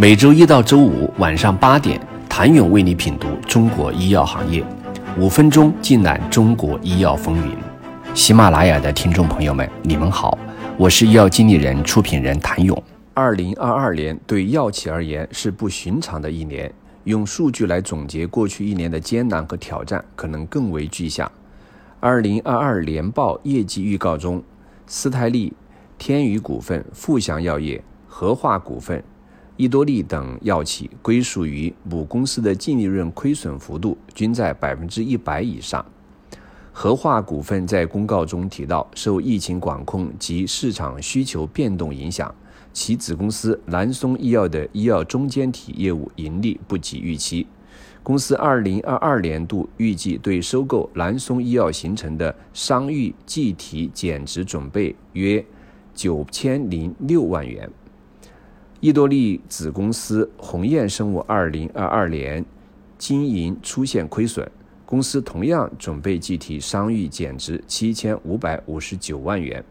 每周一到周五晚上八点，谭勇为你品读中国医药行业，五分钟尽览中国医药风云。喜马拉雅的听众朋友们，你们好，我是医药经理人、出品人谭勇。二零二二年对药企而言是不寻常的一年，用数据来总结过去一年的艰难和挑战，可能更为具象。二零二二年报业绩预告中，斯泰利、天宇股份、富祥药业、和化股份、益多利等药企归属于母公司的净利润亏损幅度均在百分之一百以上。和化股份在公告中提到，受疫情管控及市场需求变动影响，其子公司南松医药的医药中间体业务盈利不及预期。公司二零二二年度预计对收购南松医药形成的商誉计提减值准备约九千零六万元。益多利子公司鸿雁生物二零二二年经营出现亏损，公司同样准备计提商誉减值七千五百五十九万元。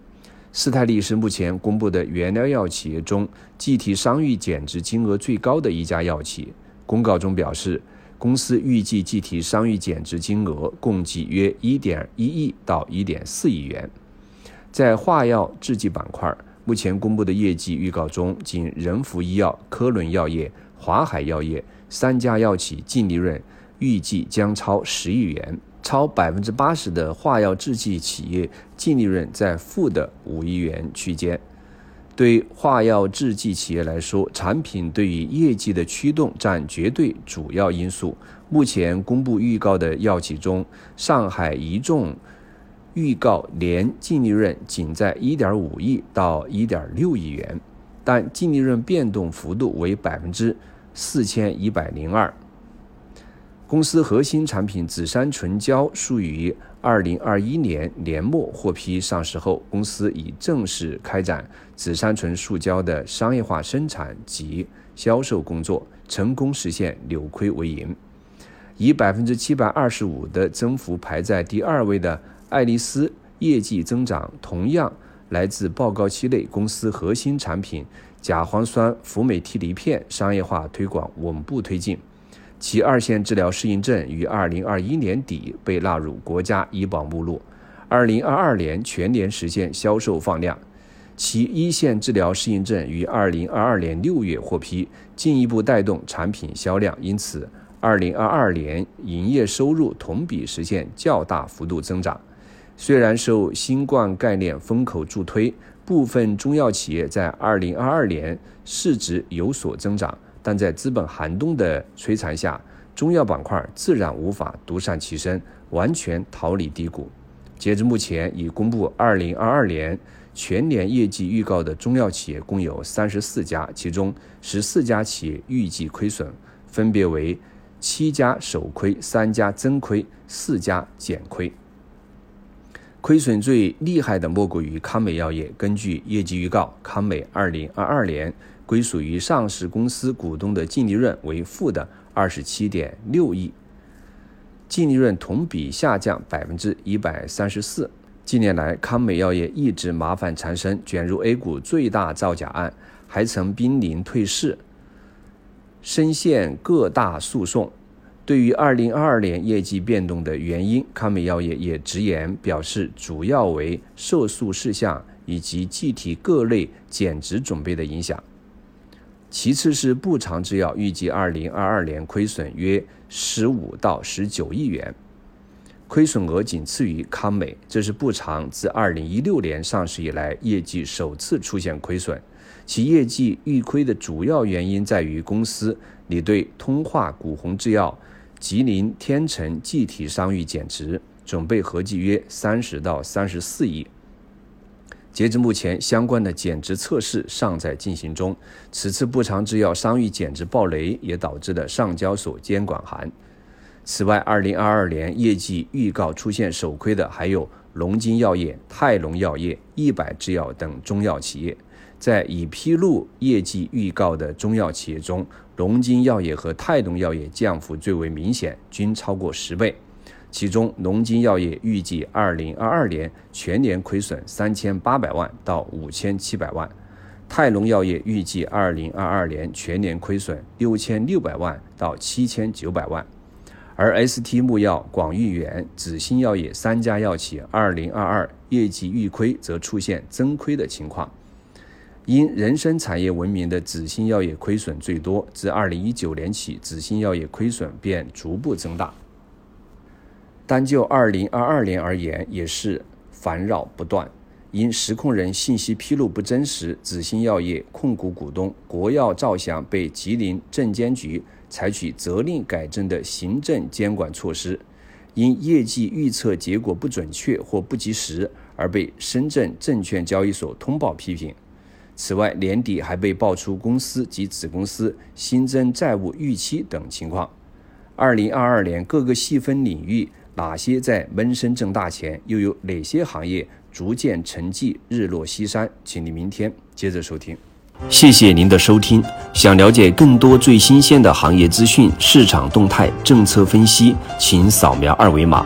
斯泰利是目前公布的原料药企业中计提商誉减值金额最高的一家药企。公告中表示。公司预计计提商誉减值金额共计约一点一亿到一点四亿元。在化药制剂板块，目前公布的业绩预告中，仅仁孚医药、科伦药业、华海药业三家药企净利润预计将超十亿元，超百分之八十的化药制剂企业净利润在负的五亿元区间。对化药制剂企业来说，产品对于业绩的驱动占绝对主要因素。目前公布预告的药企中，上海一众预告年净利润仅在1.5亿到1.6亿元，但净利润变动幅度为百分之四千一百零二。公司核心产品紫杉醇胶属于二零二一年年末获批上市后，公司已正式开展紫杉醇塑胶的商业化生产及销售工作，成功实现扭亏为盈。以百分之七百二十五的增幅排在第二位的爱丽丝业绩增长同样来自报告期内公司核心产品甲磺酸氟美替尼片商业化推广稳步推进。其二线治疗适应症于二零二一年底被纳入国家医保目录，二零二二年全年实现销售放量。其一线治疗适应症于二零二二年六月获批，进一步带动产品销量。因此，二零二二年营业收入同比实现较大幅度增长。虽然受新冠概念风口助推，部分中药企业在二零二二年市值有所增长。但在资本寒冬的摧残下，中药板块自然无法独善其身，完全逃离低谷。截至目前，已公布2022年全年业绩预告的中药企业共有34家，其中14家企业预计亏损，分别为七家首亏、三家增亏、四家减亏。亏损最厉害的莫过于康美药业。根据业绩预告，康美2022年。归属于上市公司股东的净利润为负的二十七点六亿，净利润同比下降百分之一百三十四。近年来，康美药业一直麻烦缠身，卷入 A 股最大造假案，还曾濒临退市，深陷各大诉讼。对于二零二二年业绩变动的原因，康美药业也直言表示，主要为受诉事项以及计提各类减值准备的影响。其次是步长制药，预计二零二二年亏损约十五到十九亿元，亏损额仅次于康美。这是步长自二零一六年上市以来业绩首次出现亏损。其业绩预亏的主要原因在于公司拟对通化古红制药、吉林天成计提商誉减值，准备合计约三十到三十四亿。截至目前，相关的减值测试尚在进行中。此次不长制药商誉减值暴雷，也导致了上交所监管函。此外，二零二二年业绩预告出现首亏的还有龙津药业、泰隆药业、益百制药等中药企业。在已披露业绩预告的中药企业中，龙津药业和泰隆药业降幅最为明显，均超过十倍。其中，龙津药业预计二零二二年全年亏损三千八百万到五千七百万，泰隆药业预计二零二二年全年亏损六千六百万到七千九百万，而 ST 木药、广誉源、紫鑫药业三家药企二零二二业绩预亏则出现增亏的情况。因人参产业闻名的紫鑫药业亏损最多，自二零一九年起，紫鑫药业亏损便逐步增大。单就二零二二年而言，也是烦扰不断。因实控人信息披露不真实，紫鑫药业控股股东国药兆祥被吉林证监局采取责令改正的行政监管措施；因业绩预测结果不准确或不及时，而被深圳证券交易所通报批评。此外，年底还被爆出公司及子公司新增债务逾期等情况。二零二二年各个细分领域哪些在闷声挣大钱？又有哪些行业？逐渐沉寂，日落西山，请你明天接着收听。谢谢您的收听。想了解更多最新鲜的行业资讯、市场动态、政策分析，请扫描二维码